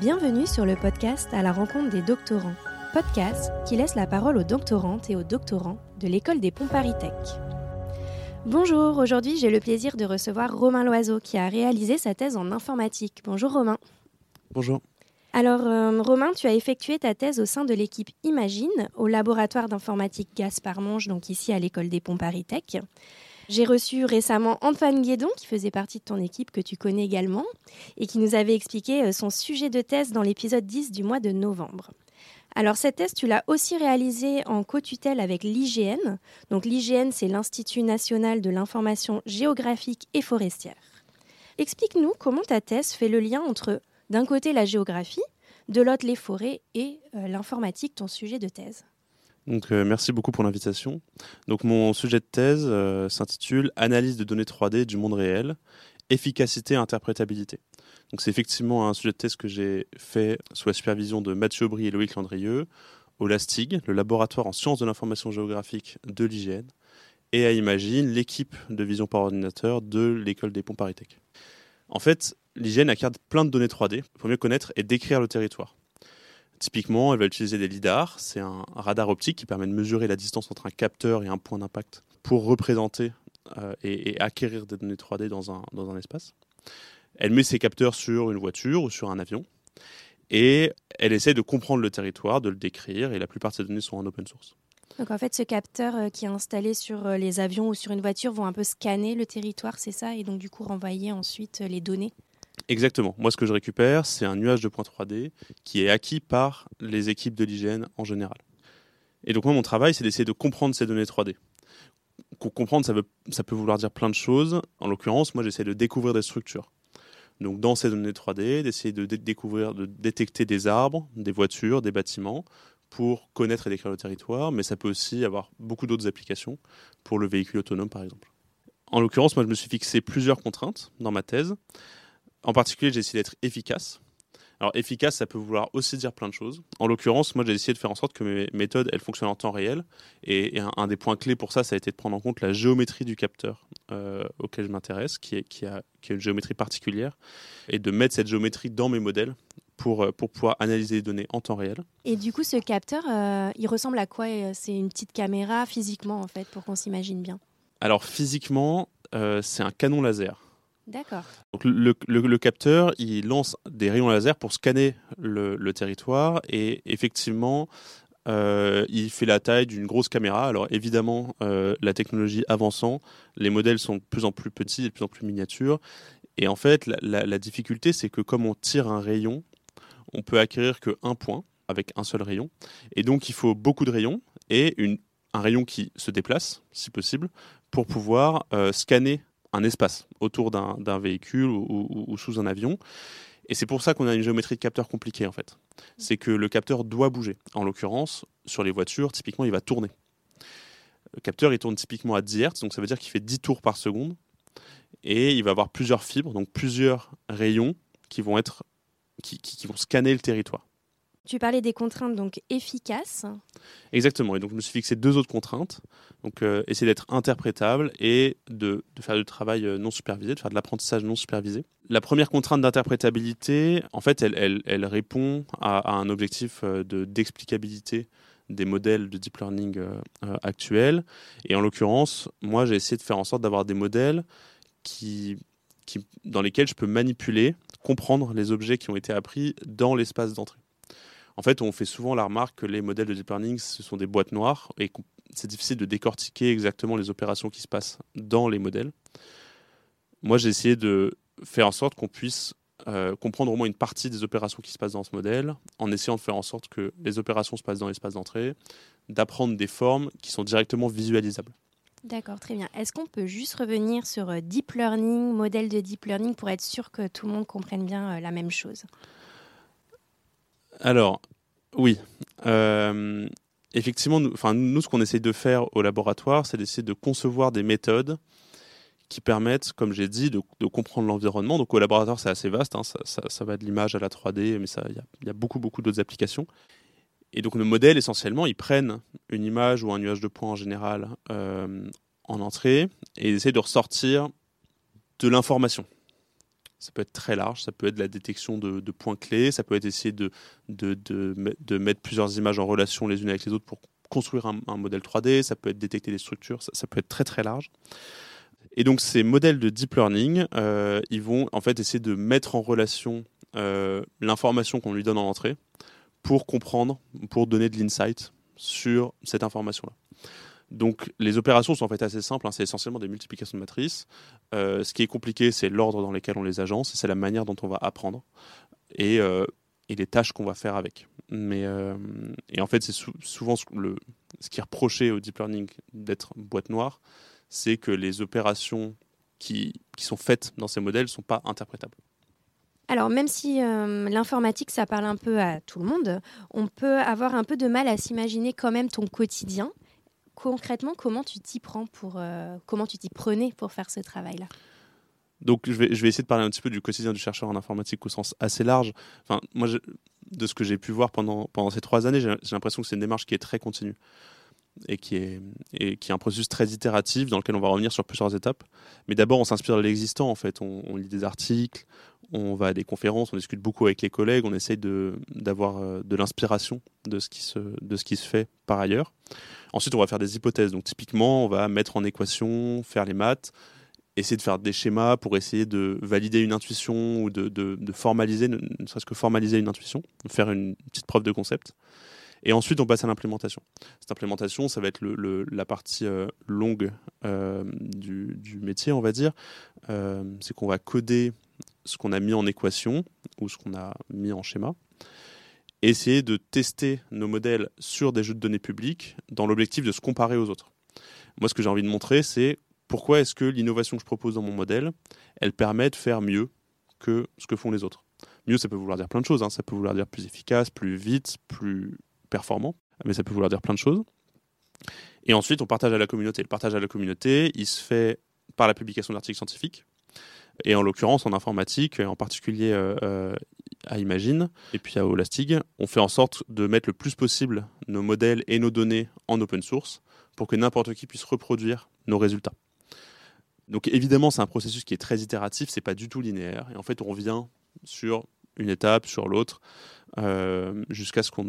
Bienvenue sur le podcast à la rencontre des doctorants, podcast qui laisse la parole aux doctorantes et aux doctorants de l'école des ponts Paris Tech. Bonjour, aujourd'hui j'ai le plaisir de recevoir Romain Loiseau qui a réalisé sa thèse en informatique. Bonjour Romain. Bonjour. Alors euh, Romain, tu as effectué ta thèse au sein de l'équipe Imagine au laboratoire d'informatique Gaspard Monge, donc ici à l'école des ponts Paris Tech. J'ai reçu récemment Antoine Guédon, qui faisait partie de ton équipe, que tu connais également, et qui nous avait expliqué euh, son sujet de thèse dans l'épisode 10 du mois de novembre. Alors cette thèse, tu l'as aussi réalisée en co-tutelle avec l'IGN. Donc l'IGN, c'est l'Institut national de l'information géographique et forestière. Explique-nous comment ta thèse fait le lien entre, d'un côté, la géographie, de l'autre, les forêts et euh, l'informatique, ton sujet de thèse. Donc, euh, merci beaucoup pour l'invitation. Donc, mon sujet de thèse euh, s'intitule Analyse de données 3D du monde réel, efficacité et interprétabilité. Donc, c'est effectivement un sujet de thèse que j'ai fait sous la supervision de Mathieu Aubry et Loïc Landrieux au LASTIG, le laboratoire en sciences de l'information géographique de l'IGN, et à Imagine, l'équipe de vision par ordinateur de l'école des ponts Paris Tech. En fait, l'IGN acquiert plein de données 3D pour mieux connaître et décrire le territoire. Typiquement, elle va utiliser des lidars. C'est un radar optique qui permet de mesurer la distance entre un capteur et un point d'impact pour représenter euh, et, acquérir des données 3D dans un, dans un espace. Elle met ses capteurs sur une voiture ou sur un avion et elle essaie de comprendre le territoire, de le décrire et la plupart de ces données sont en open source. Donc en fait, ce capteur euh, qui est installé sur euh, les avions ou sur une voiture vont un peu scanner le territoire, c'est ça, et donc du coup renvoyer ensuite les données? Exactement. Moi, ce que je récupère, c'est un nuage de points 3D qui est acquis par les équipes de l'hygiène en général. Et donc, moi, mon travail, c'est d'essayer de comprendre ces données 3D. Comprendre, ça, ça peut vouloir dire plein de choses. En l'occurrence, moi, j'essaie de découvrir des structures. Donc, dans ces données 3D, d'essayer de découvrir, de détecter des arbres, des voitures, des bâtiments, pour connaître et décrire le territoire, mais ça peut aussi avoir beaucoup d'autres applications pour le véhicule autonome, par exemple. En l'occurrence, moi, je me suis fixé plusieurs contraintes dans ma thèse. En particulier, j'ai essayé d'être efficace. Alors efficace, ça peut vouloir aussi dire plein de choses. En l'occurrence, moi j'ai essayé de faire en sorte que mes méthodes, elles fonctionnent en temps réel. Et, un, des points clés pour ça, ça a été de prendre en compte la géométrie du capteur euh, auquel je m'intéresse, qui, qui, a, une géométrie particulière, et de mettre cette géométrie dans mes modèles pour, euh, pour pouvoir analyser les données en temps réel. Et du coup, ce capteur, euh, il ressemble à quoi? C'est une petite caméra physiquement, en fait, pour qu'on s'imagine bien? Alors physiquement, c'est un canon laser. D'accord. Donc le, capteur, il lance des rayons laser pour scanner le, territoire et effectivement, euh, il fait la taille d'une grosse caméra. Alors évidemment, euh, la technologie avançant, les modèles sont de plus en plus petits et de plus en plus miniatures. Et en fait, la, difficulté, c'est que comme on tire un rayon, on peut acquérir qu'un point avec un seul rayon. Et donc, il faut beaucoup de rayons et un rayon qui se déplace, si possible, pour pouvoir euh, scanner un espace autour d'un véhicule ou, sous un avion. Et c'est pour ça qu'on a une géométrie de capteur compliquée en fait. C'est que le capteur doit bouger. En l'occurrence, sur les voitures, typiquement, il va tourner. Le capteur, il tourne typiquement à 10 Hz, donc ça veut dire qu'il fait 10 tours par seconde. Et il va avoir plusieurs fibres, donc plusieurs rayons qui vont, être, qui vont scanner le territoire. Tu parlais des contraintes donc efficaces. Exactement. Et donc je me suis fixé deux autres contraintes. Donc euh, essayer d'être interprétable et de, faire du travail euh, non supervisé, de faire de l'apprentissage non supervisé. La première contrainte d'interprétabilité, en fait, elle, répond à, un objectif euh, de d'explicabilité des modèles de deep learning actuels. Et en l'occurrence, moi, j'ai essayé de faire en sorte d'avoir des modèles qui, dans lesquels je peux manipuler, comprendre les objets qui ont été appris dans l'espace d'entrée. En fait, on fait souvent la remarque que les modèles de deep learning, ce sont des boîtes noires et c'est difficile de décortiquer exactement les opérations qui se passent dans les modèles. Moi, j'ai essayé de faire en sorte qu'on puisse euh, comprendre au moins une partie des opérations qui se passent dans ce modèle, en essayant de faire en sorte que les opérations se passent dans l'espace d'entrée, d'apprendre des formes qui sont directement visualisables. D'accord, très bien. Est-ce qu'on peut juste revenir sur euh, deep learning, modèle de deep learning, pour être sûr que tout le monde comprenne bien euh, la même chose? Alors, oui. Euh, effectivement, nous, ce qu'on essaie de faire au laboratoire, c'est d'essayer de concevoir des méthodes qui permettent, comme j'ai dit, de, comprendre l'environnement. Donc au laboratoire, c'est assez vaste, hein. ça, va de l'image à la 3D, mais il y, a beaucoup, beaucoup d'autres applications. Et donc nos modèles, essentiellement, ils prennent une image ou un nuage de points en général euh, en entrée et essaient de ressortir de l'information. Ça peut être très large, ça peut être la détection de, points clés, ça peut être essayer de, mettre plusieurs images en relation les unes avec les autres pour construire un, modèle 3D, ça peut être détecter des structures, ça, peut être très très large. Et donc ces modèles de deep learning, euh, ils vont en fait essayer de mettre en relation euh, l'information qu'on lui donne en entrée pour comprendre, pour donner de l'insight sur cette information-là. Donc les opérations sont en fait assez simples, hein. c'est essentiellement des multiplications de matrices. Euh, ce qui est compliqué, c'est l'ordre dans lequel on les agence, c'est la manière dont on va apprendre et, euh, les tâches qu'on va faire avec. Mais, euh, et en fait, c'est souvent ce, le, ce qui est reproché au deep learning d'être boîte noire, c'est que les opérations qui, qui, sont faites dans ces modèles ne sont pas interprétables. Alors, même si l'informatique, ça parle un peu à tout le monde, on peut avoir un peu de mal à s'imaginer quand même ton quotidien concrètement, comment tu t'y prends pour, euh, comment tu t'y prenais pour faire ce travail-là? Donc, je vais, je vais essayer de parler un petit peu du quotidien du chercheur en informatique au sens assez large. Enfin, moi, de ce que j'ai pu voir pendant, pendant ces trois années, j'ai l'impression que c'est une démarche qui est très continue et qui est, et qui est un processus très itératif dans lequel on va revenir sur plusieurs étapes. Mais d'abord, on s'inspire de l'existant, en fait. On, on, lit des articles, on va à des conférences, on discute beaucoup avec les collègues, on essaye d'avoir euh, de, l'inspiration de, ce qui se, de ce qui se fait par ailleurs. Ensuite, on va faire des hypothèses. Donc, typiquement, on va mettre en équation, faire les maths, essayer de faire des schémas pour essayer de valider une intuition ou de, de, formaliser, ne, serait-ce que formaliser une intuition, faire une petite preuve de concept. Et ensuite, on passe à l'implémentation. Cette implémentation, ça va être le, la partie euh, longue euh, du, du, métier, on va dire. C'est qu'on va coder ce qu'on a mis en équation ou ce qu'on a mis en schéma essayer de tester nos modèles sur des jeux de données publics dans l'objectif de se comparer aux autres. Moi, ce que j'ai envie de montrer, c'est pourquoi est-ce que l'innovation que je propose dans mon modèle, elle permet de faire mieux que ce que font les autres. Mieux, ça peut vouloir dire plein de choses. Hein. Ça peut vouloir dire plus efficace, plus vite, plus performant. Mais ça peut vouloir dire plein de choses. Et ensuite, on partage à la communauté. Le partage à la communauté, il se fait par la publication d'articles scientifiques. Et en l'occurrence, en informatique, en particulier euh, euh, à Imagine et puis à Olastig, on fait en sorte de mettre le plus possible nos modèles et nos données en open source pour que n'importe qui puisse reproduire nos résultats. Donc évidemment, c'est un processus qui est très itératif, c'est pas du tout linéaire. Et en fait, on revient sur une étape, sur l'autre, euh, jusqu'à ce qu'on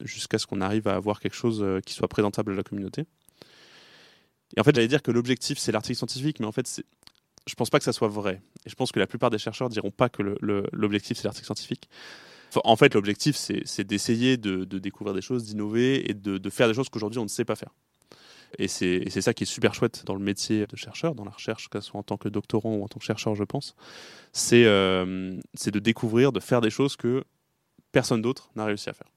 jusqu'à ce qu'on arrive à avoir quelque chose qui soit présentable à la communauté. Et en fait, j'allais dire que l'objectif, c'est l'article scientifique, mais en fait, c'est je pense pas que ça soit vrai. Et je pense que la plupart des chercheurs diront pas que l'objectif c'est l'article scientifique. en fait, l'objectif c'est d'essayer de, découvrir des choses, d'innover et de, faire des choses qu'aujourd'hui on ne sait pas faire. Et c'est ça qui est super chouette dans le métier de chercheur, dans la recherche, que soit en tant que doctorant ou en tant que chercheur, je pense. C'est euh, de découvrir, de faire des choses que personne d'autre n'a réussi à faire.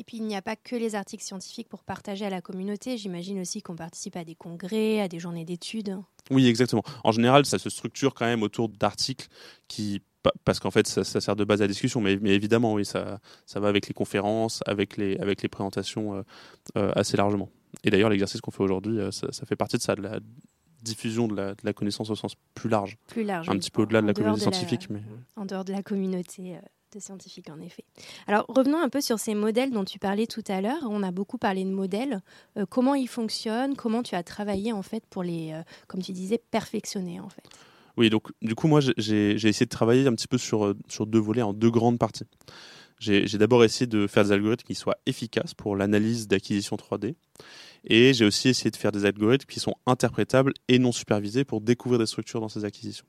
Et puis il n'y a pas que les articles scientifiques pour partager à la communauté. J'imagine aussi qu'on participe à des congrès, à des journées d'études. Oui, exactement. En général, ça se structure quand même autour d'articles qui parce qu'en fait, ça, sert de base à discussion, mais, mais, évidemment, oui, ça, ça va avec les conférences, avec les, avec les présentations euh, euh, assez largement. Et d'ailleurs, l'exercice qu'on fait aujourd'hui, euh, ça, fait partie de ça, de la diffusion de la, de la, connaissance au sens plus large. Plus large. Un petit peu au-delà de la communauté scientifique. Mais... En dehors de la communauté de scientifiques, en effet. Alors, revenons un peu sur ces modèles dont tu parlais tout à l'heure. On a beaucoup parlé de modèles. Euh, comment ils fonctionnent? Comment tu as travaillé, en fait, pour les, euh, comme tu disais, perfectionner, en fait? Oui, donc, du coup, moi, j'ai essayé de travailler un petit peu sur, euh, sur deux volets, en deux grandes parties. J'ai d'abord essayé de faire des algorithmes qui soient efficaces pour l'analyse d'acquisition 3D. Et j'ai aussi essayé de faire des algorithmes qui sont interprétables et non supervisés pour découvrir des structures dans ces acquisitions.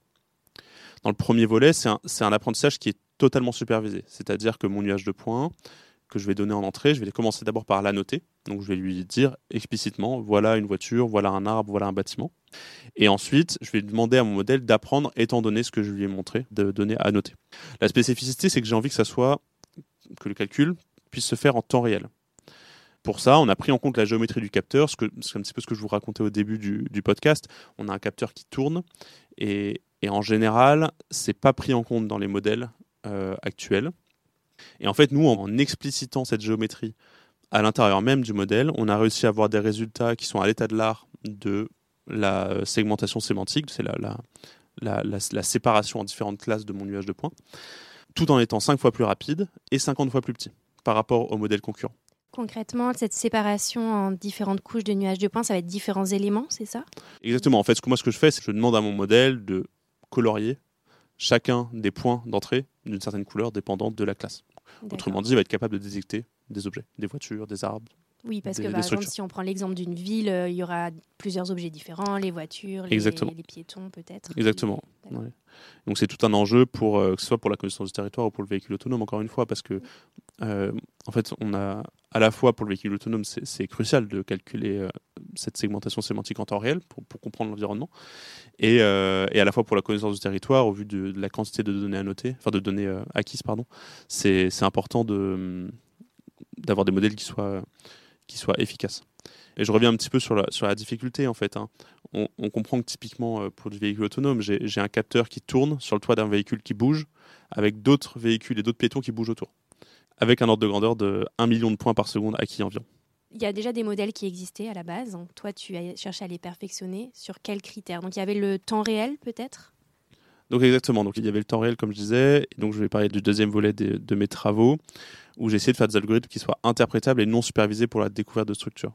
Dans le premier volet, c'est un, apprentissage qui est totalement supervisé. C'est-à-dire que mon nuage de points que je vais donner en entrée, je vais commencer d'abord par l'annoter. Donc je vais lui dire explicitement, voilà une voiture, voilà un arbre, voilà un bâtiment. Et ensuite, je vais demander à mon modèle d'apprendre étant donné ce que je lui ai montré, de donner à noter. La spécificité, c'est que j'ai envie que ça soit, que le calcul puisse se faire en temps réel. Pour ça, on a pris en compte la géométrie du capteur, c'est un petit peu ce que je vous racontais au début du, du podcast. On a un capteur qui tourne et, et en général, c'est pas pris en compte dans les modèles euh, actuelle. Et en fait, nous, en explicitant cette géométrie à l'intérieur même du modèle, on a réussi à avoir des résultats qui sont à l'état de l'art de la segmentation sémantique, c'est la, la, la, séparation en différentes classes de mon nuage de points, tout en étant 5 fois plus rapide et 50 fois plus petit par rapport au modèle concurrent. Concrètement, cette séparation en différentes couches de nuages de points, ça va être différents éléments, c'est ça? Exactement. En fait, ce que moi, ce que je fais, c'est que je demande à mon modèle de colorier. Chacun des points d'entrée d'une certaine couleur dépendante de la classe. Autrement dit, il va être capable de détecter des objets, des voitures, des arbres, oui, parce que par exemple, si on prend l'exemple d'une ville, euh, il y aura plusieurs objets différents, les voitures, les, les piétons peut-être. Exactement. Donc c'est tout un enjeu pour euh, que ce soit pour la connaissance du territoire ou pour le véhicule autonome. Encore une fois, parce que euh, en fait, on a à la fois pour le véhicule autonome, c'est crucial de calculer cette segmentation sémantique en temps réel pour, pour comprendre l'environnement, et, et, à la fois pour la connaissance du territoire au vu de, de la quantité de données annotées, enfin de données acquises, pardon. C'est important de d'avoir des modèles qui soient qui soit efficace. Et je reviens un petit peu sur la, sur la difficulté en fait. Hein. On, comprend que typiquement euh, pour du véhicule autonome, j'ai un capteur qui tourne sur le toit d'un véhicule qui bouge avec d'autres véhicules et d'autres piétons qui bougent autour, avec un ordre de grandeur de 1 million de points par seconde acquis environ. Il y a déjà des modèles qui existaient à la base. Toi, tu as cherché à les perfectionner. Sur quels critères? Donc il y avait le temps réel peut-être? Donc exactement, donc il y avait le temps réel comme je disais, donc je vais parler du deuxième volet de mes travaux où j'ai essayé de faire des algorithmes qui soient interprétables et non supervisés pour la découverte de structures.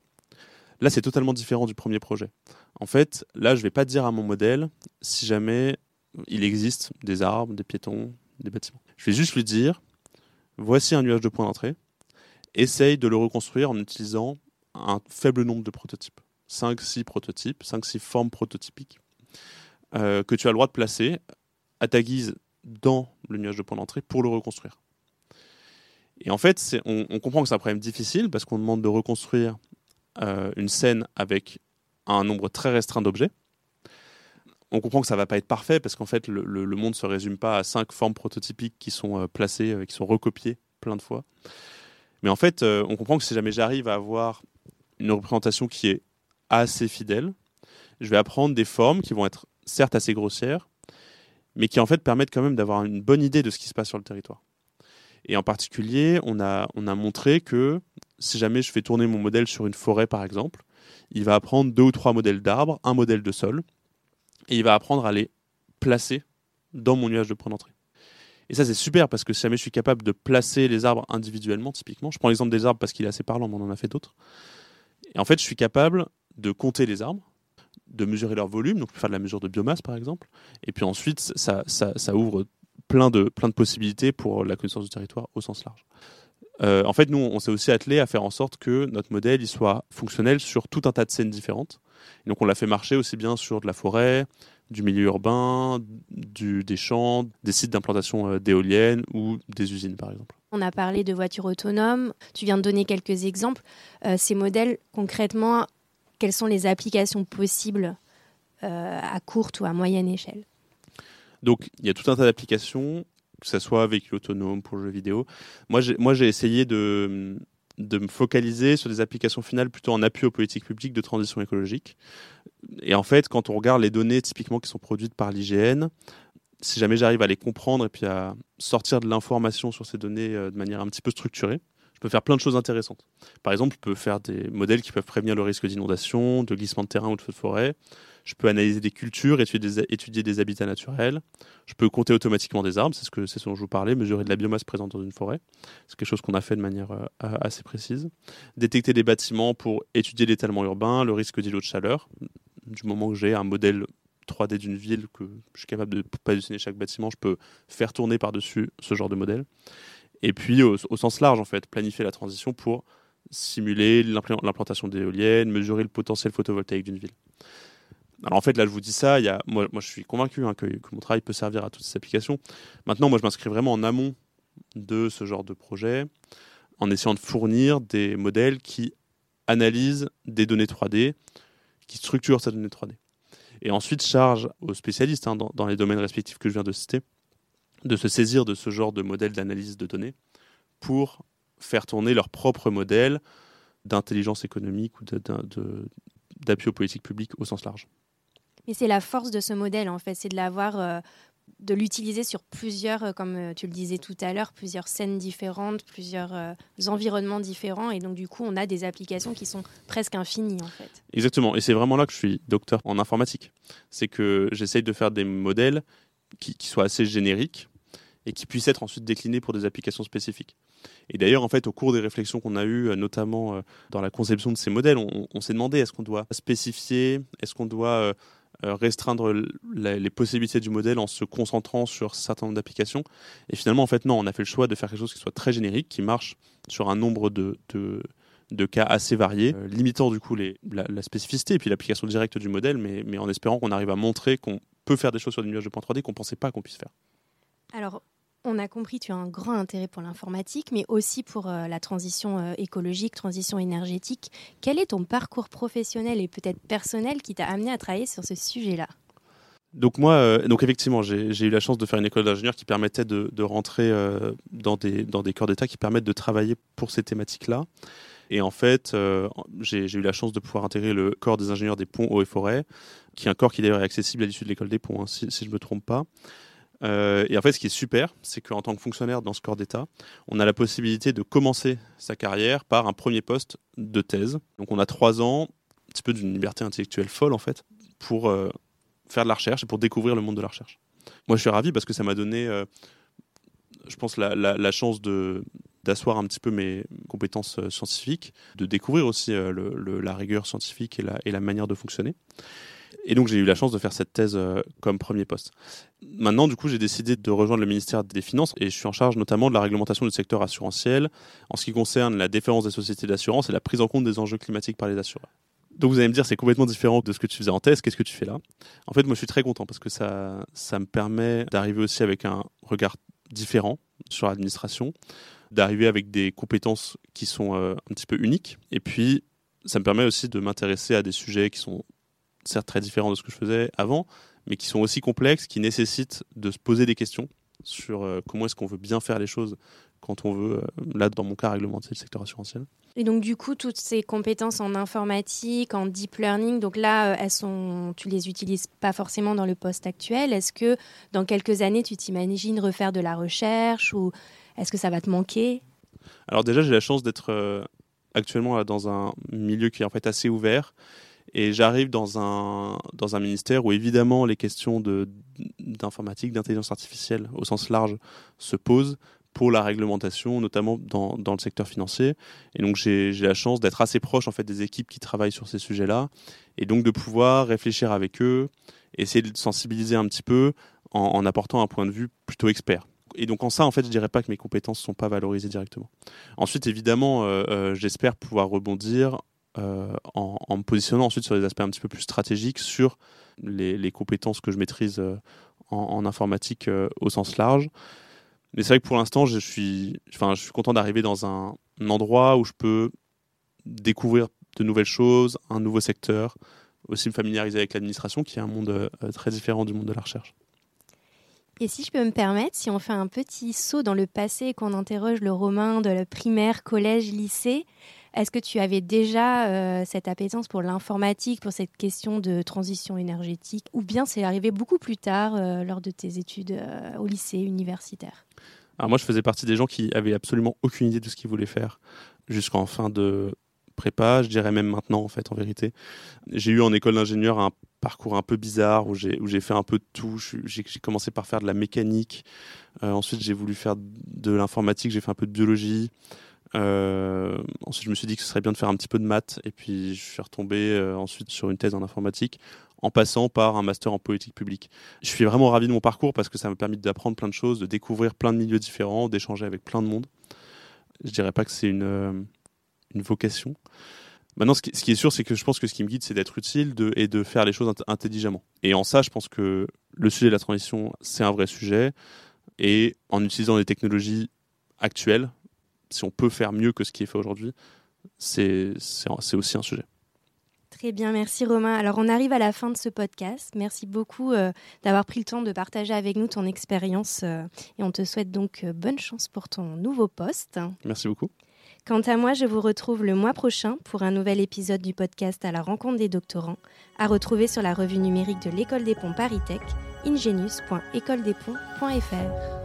Là, c'est totalement différent du premier projet. En fait, là, je ne vais pas dire à mon modèle si jamais il existe des arbres, des piétons, des bâtiments. Je vais juste lui dire, voici un nuage de points d'entrée, essaye de le reconstruire en utilisant un faible nombre de prototypes. 5-6 prototypes, 5-6 formes prototypiques, euh, que tu as le droit de placer à ta guise dans le nuage de points d'entrée pour le reconstruire. Et en fait, on, comprend que c'est un problème difficile parce qu'on demande de reconstruire euh, une scène avec un nombre très restreint d'objets. On comprend que ça va pas être parfait parce qu'en fait, le, monde se résume pas à cinq formes prototypiques qui sont euh, placées, euh, qui sont recopiées plein de fois. Mais en fait, on comprend que si jamais j'arrive à avoir une représentation qui est assez fidèle, je vais apprendre des formes qui vont être certes assez grossières, mais qui en fait permettent quand même d'avoir une bonne idée de ce qui se passe sur le territoire. Et en particulier, on a, on a montré que si jamais je fais tourner mon modèle sur une forêt, par exemple, il va apprendre deux ou trois modèles d'arbres, un modèle de sol, et il va apprendre à les placer dans mon nuage de point d'entrée. Et ça, c'est super parce que si jamais je suis capable de placer les arbres individuellement, typiquement, je prends l'exemple des arbres parce qu'il est assez parlant, mais on en a fait d'autres. Et en fait, je suis capable de compter les arbres, de mesurer leur volume, donc faire de la mesure de biomasse par exemple. Et puis ensuite, ça, ouvre plein de, plein de possibilités pour la connaissance du territoire au sens large. Euh, en fait, nous, on s'est aussi attelé à faire en sorte que notre modèle soit fonctionnel sur tout un tas de scènes différentes. Donc, on l'a fait marcher aussi bien sur de la forêt, du milieu urbain, des champs, des sites d'implantation euh, d'éoliennes ou des usines, par exemple. On a parlé de voitures autonomes. Tu viens de donner quelques exemples. Euh, ces modèles, concrètement, quelles sont les applications possibles à courte ou à moyenne échelle donc, il y a tout un tas d'applications, que ce soit véhicule autonome pour jeux vidéo. Moi, j'ai essayé de, de me focaliser sur des applications finales plutôt en appui aux politiques publiques de transition écologique. Et en fait, quand on regarde les données typiquement qui sont produites par l'IGN, si jamais j'arrive à les comprendre et puis à sortir de l'information sur ces données euh, de manière un petit peu structurée, je peux faire plein de choses intéressantes. Par exemple, je peux faire des modèles qui peuvent prévenir le risque d'inondation, de glissement de terrain ou de feu de forêt. Je peux analyser des cultures, étudier des, habitats naturels. Je peux compter automatiquement des arbres, c'est ce, dont je vous parlais, mesurer de la biomasse présente dans une forêt. C'est quelque chose qu'on a fait de manière euh, assez précise. Détecter des bâtiments pour étudier l'étalement urbain, le risque d'îlots de chaleur. Du moment que j'ai un modèle 3D d'une ville que je suis capable de pas dessiner chaque bâtiment, je peux faire tourner par-dessus ce genre de modèle. Et puis, au, sens large, en fait, planifier la transition pour simuler l'implantation d'éoliennes, mesurer le potentiel photovoltaïque d'une ville. Alors en fait, là, je vous dis ça, moi, je suis convaincu hein, que, mon travail peut servir à toutes ces applications. Maintenant, moi, je m'inscris vraiment en amont de ce genre de projet, en essayant de fournir des modèles qui analysent des données 3D, qui structurent ces données 3D. Et ensuite, charge aux spécialistes hein, dans, les domaines respectifs que je viens de citer de se saisir de ce genre de modèle d'analyse de données pour faire tourner leur propre modèle d'intelligence économique ou d'appui aux politiques publiques au sens large. Mais c'est la force de ce modèle, en fait, c'est de l'avoir, euh, de l'utiliser sur plusieurs, euh, comme euh, tu le disais tout à l'heure, plusieurs scènes différentes, plusieurs environnements différents, et donc du coup, on a des applications qui sont presque infinies, en fait. Exactement, et c'est vraiment là que je suis docteur en informatique. C'est que j'essaye de faire des modèles qui, qui soient assez génériques et qui puissent être ensuite déclinés pour des applications spécifiques. Et d'ailleurs, en fait, au cours des réflexions qu'on a eues, notamment dans la conception de ces modèles, on, s'est demandé est-ce qu'on doit spécifier, est-ce qu'on doit restreindre les possibilités du modèle en se concentrant sur un certain nombre d'applications? Et finalement, en fait, non, on a fait le choix de faire quelque chose qui soit très générique, qui marche sur un nombre de, de, cas assez variés, limitant du coup la, spécificité et puis l'application directe du modèle, mais, mais en espérant qu'on arrive à montrer qu'on peut faire des choses sur des nuages de point 3D qu'on ne pensait pas qu'on puisse faire. Alors, on a compris, tu as un grand intérêt pour l'informatique, mais aussi pour euh, la transition euh, écologique, transition énergétique. Quel est ton parcours professionnel et peut-être personnel qui t'a amené à travailler sur ce sujet-là? Donc moi, euh, donc effectivement, j'ai eu la chance de faire une école d'ingénieur qui permettait de, rentrer dans, des, corps d'État qui permettent de travailler pour ces thématiques-là. Et en fait, j'ai eu la chance de pouvoir intégrer le corps des ingénieurs des ponts, eaux et forêts, qui est un corps qui d'ailleurs est accessible à l'issue de l'école des ponts, hein, si, je ne me trompe pas. Euh, et en fait, ce qui est super, c'est qu'en tant que fonctionnaire dans ce corps d'État, on a la possibilité de commencer sa carrière par un premier poste de thèse. Donc on a trois ans, un petit peu d'une liberté intellectuelle folle en fait, pour euh, faire de la recherche et pour découvrir le monde de la recherche. Moi, je suis ravi parce que ça m'a donné, euh, je pense, la, chance de d'asseoir un petit peu mes compétences scientifiques, de découvrir aussi la rigueur scientifique et la manière de fonctionner. Et donc j'ai eu la chance de faire cette thèse euh, comme premier poste. Maintenant, du coup, j'ai décidé de rejoindre le ministère des Finances et je suis en charge notamment de la réglementation du secteur assurantiel en ce qui concerne la défense des sociétés d'assurance et la prise en compte des enjeux climatiques par les assureurs. Donc vous allez me dire, c'est complètement différent de ce que tu faisais en thèse. Qu'est-ce que tu fais là? En fait, moi, je suis très content parce que ça, ça me permet d'arriver aussi avec un regard différent sur l'administration, d'arriver avec des compétences qui sont euh, un petit peu uniques. Et puis, ça me permet aussi de m'intéresser à des sujets qui sont certes très différents de ce que je faisais avant, mais qui sont aussi complexes, qui nécessitent de se poser des questions sur euh, comment est-ce qu'on veut bien faire les choses quand on veut, euh, là dans mon cas, réglementer le secteur assurantiel. Et donc du coup, toutes ces compétences en informatique, en deep learning, donc là, euh, elles sont, tu les utilises pas forcément dans le poste actuel. Est-ce que dans quelques années, tu t'imagines refaire de la recherche ou est-ce que ça va te manquer? Alors déjà, j'ai la chance d'être actuellement dans un milieu qui est en fait assez ouvert et j'arrive dans un, dans un ministère où évidemment les questions d'informatique, d'intelligence artificielle au sens large se posent pour la réglementation, notamment dans, dans le secteur financier. Et donc j'ai la chance d'être assez proche en fait des équipes qui travaillent sur ces sujets-là, et donc de pouvoir réfléchir avec eux, essayer de sensibiliser un petit peu en, apportant un point de vue plutôt expert. Et donc en ça, en fait, je dirais pas que mes compétences sont pas valorisées directement. Ensuite, évidemment, euh, euh, j'espère pouvoir rebondir euh, en, me positionnant ensuite sur des aspects un petit peu plus stratégiques, sur les, compétences que je maîtrise euh, en, informatique euh, au sens large. Mais c'est vrai que pour l'instant, je suis, enfin, je suis content d'arriver dans un, endroit où je peux découvrir de nouvelles choses, un nouveau secteur, aussi me familiariser avec l'administration, qui est un monde très différent du monde de la recherche. Et si je peux me permettre, si on fait un petit saut dans le passé et qu'on interroge le Romain de la primaire, collège, lycée, est-ce que tu avais déjà euh, cette appétence pour l'informatique, pour cette question de transition énergétique, ou bien c'est arrivé beaucoup plus tard euh, lors de tes études euh, au lycée universitaire? Alors moi, je faisais partie des gens qui avaient absolument aucune idée de ce qu'ils voulaient faire jusqu'en fin de prépa, je dirais même maintenant en fait en vérité. J'ai eu en école d'ingénieur un parcours un peu bizarre où j'ai fait un peu de tout. J'ai commencé par faire de la mécanique, ensuite j'ai voulu faire de l'informatique, j'ai fait un peu de biologie. Euh, ensuite, je me suis dit que ce serait bien de faire un petit peu de maths, et puis je suis retombé euh, ensuite sur une thèse en informatique, en passant par un master en politique publique. Je suis vraiment ravi de mon parcours parce que ça m'a permis d'apprendre plein de choses, de découvrir plein de milieux différents, d'échanger avec plein de monde. Je dirais pas que c'est une, euh, une vocation. Maintenant, ce qui, est sûr, c'est que je pense que ce qui me guide, c'est d'être utile et de faire les choses intelligemment. Et en ça, je pense que le sujet de la transition, c'est un vrai sujet. Et en utilisant les technologies actuelles, si on peut faire mieux que ce qui est fait aujourd'hui, c'est aussi un sujet. Très bien, merci Romain. Alors on arrive à la fin de ce podcast. Merci beaucoup euh, d'avoir pris le temps de partager avec nous ton expérience euh, et on te souhaite donc euh, bonne chance pour ton nouveau poste. Merci beaucoup. Quant à moi, je vous retrouve le mois prochain pour un nouvel épisode du podcast à la rencontre des doctorants, à retrouver sur la revue numérique de l'École des Ponts Paris Tech, ingenius.écoledesponts.fr.